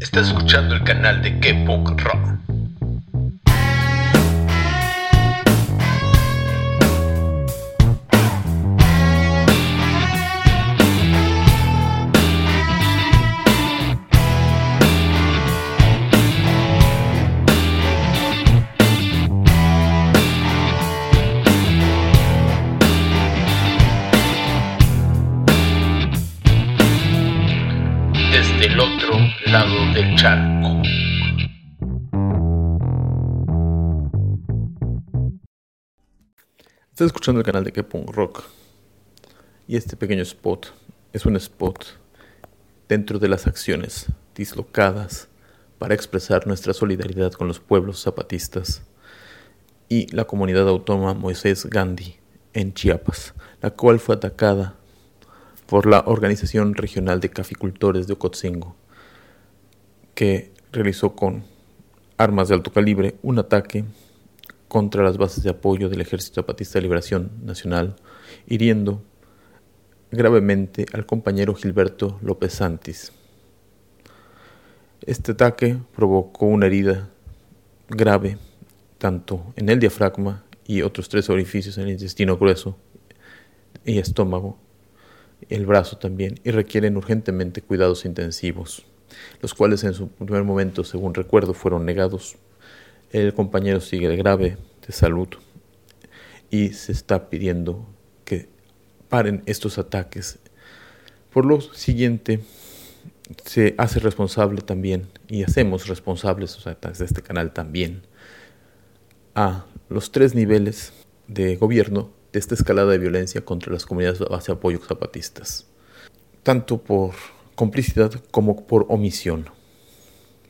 Estás escuchando el canal de K-Punk Rock. Lado del charco. Estás escuchando el canal de Kepung Rock. Y este pequeño spot es un spot dentro de las acciones dislocadas para expresar nuestra solidaridad con los pueblos zapatistas y la comunidad autónoma Moisés Gandhi en Chiapas, la cual fue atacada por la Organización Regional de Caficultores de Ocotzingo, que realizó con armas de alto calibre un ataque contra las bases de apoyo del Ejército Zapatista de Liberación Nacional, hiriendo gravemente al compañero Gilberto López Santis. Este ataque provocó una herida grave tanto en el diafragma y otros tres orificios en el intestino grueso y estómago, el brazo también, y requieren urgentemente cuidados intensivos, los cuales en su primer momento, según recuerdo, fueron negados el compañero sigue grave de salud y se está pidiendo que paren estos ataques. Por lo siguiente, se hace responsable también, y hacemos responsables o sea, de este canal también, a los tres niveles de gobierno de esta escalada de violencia contra las comunidades de base apoyo zapatistas, tanto por complicidad como por omisión.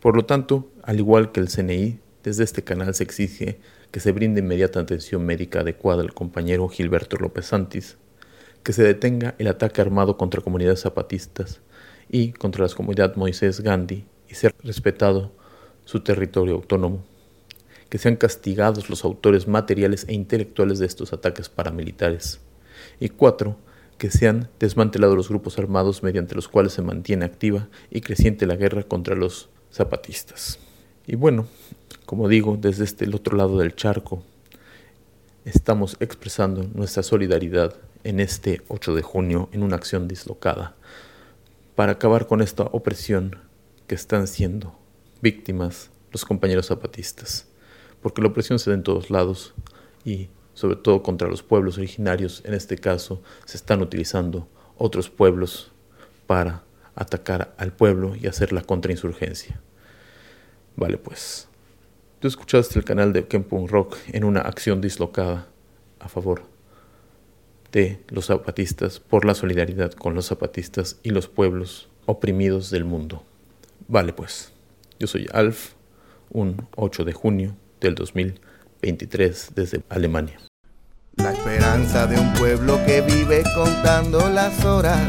Por lo tanto, al igual que el CNI, desde este canal se exige que se brinde inmediata atención médica adecuada al compañero Gilberto López Santis, que se detenga el ataque armado contra comunidades zapatistas y contra la comunidad Moisés Gandhi y ser respetado su territorio autónomo, que sean castigados los autores materiales e intelectuales de estos ataques paramilitares, y cuatro, que sean desmantelados los grupos armados mediante los cuales se mantiene activa y creciente la guerra contra los zapatistas. Y bueno, como digo, desde este el otro lado del charco, estamos expresando nuestra solidaridad en este 8 de junio en una acción dislocada para acabar con esta opresión que están siendo víctimas los compañeros zapatistas, porque la opresión se da en todos lados y sobre todo contra los pueblos originarios, en este caso se están utilizando otros pueblos para atacar al pueblo y hacer la contrainsurgencia. Vale, pues. Tú escuchaste el canal de Kempung Rock en una acción dislocada a favor de los zapatistas por la solidaridad con los zapatistas y los pueblos oprimidos del mundo. Vale, pues. Yo soy Alf, un 8 de junio del 2023 desde Alemania. La esperanza de un pueblo que vive contando las horas.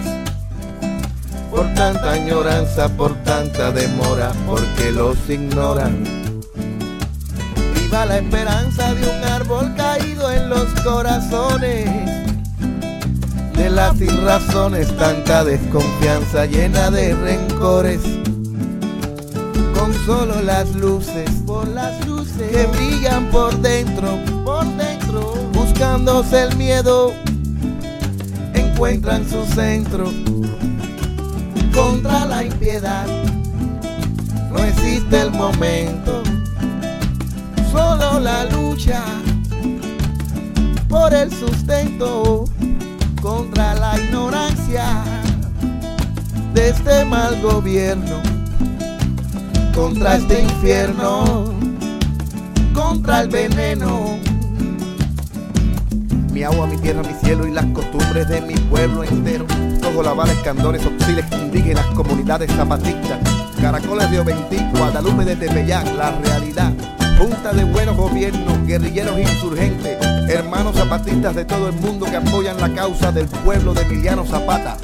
Por tanta añoranza, por tanta demora, porque los ignoran. Viva la esperanza de un árbol caído en los corazones. De las sin razones, tanta desconfianza llena de rencores. Con solo las luces, por las luces. Que brillan por dentro, por dentro, buscándose el miedo, encuentran su centro. Contra la impiedad. No existe el momento, solo la lucha. Por el sustento. Contra la ignorancia de este mal gobierno, contra este infierno, contra el veneno. Mi agua, mi tierra, mi cielo y las costumbres de mi pueblo entero. Todos lavales, candones, auxiles, indígenas, comunidades zapatistas, caracoles de Oventí, Guadalupe de Tepeyac, la realidad. Junta de buenos gobiernos, guerrilleros insurgentes, hermanos zapatistas de todo el mundo que apoyan la causa del pueblo de Emiliano Zapata.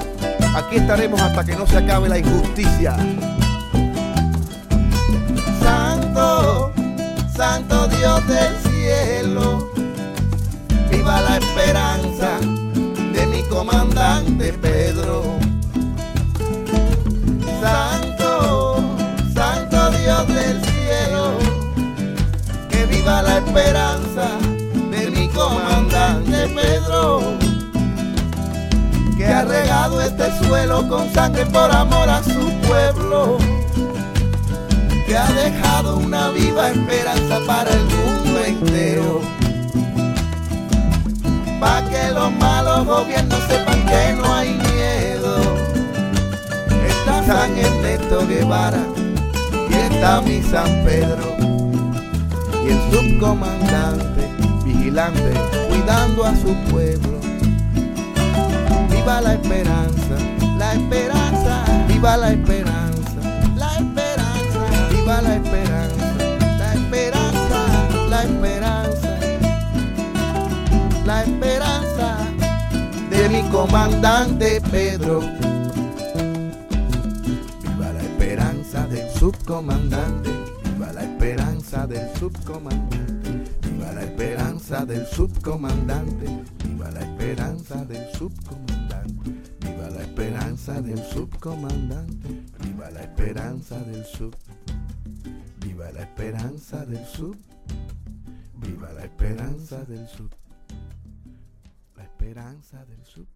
Aquí estaremos hasta que no se acabe la injusticia. Dios del cielo. Viva la esperanza de mi comandante Pedro. Santo, santo Dios del cielo. Que viva la esperanza de mi comandante Pedro. Que ha regado este suelo con sangre por amor a su pueblo que ha dejado una viva esperanza para el mundo entero. Pa' que los malos gobiernos sepan que no hay miedo. Está San Ernesto Guevara y está mi San Pedro y el subcomandante vigilante cuidando a su pueblo. Viva la esperanza, la esperanza, viva la esperanza, mi comandante Pedro. Viva la esperanza del subcomandante, viva la esperanza del subcomandante, viva la esperanza del subcomandante, viva la esperanza del subcomandante, viva la esperanza del subcomandante, viva la esperanza del sub, viva la esperanza del sub, viva la esperanza del sub, esperanza del sub.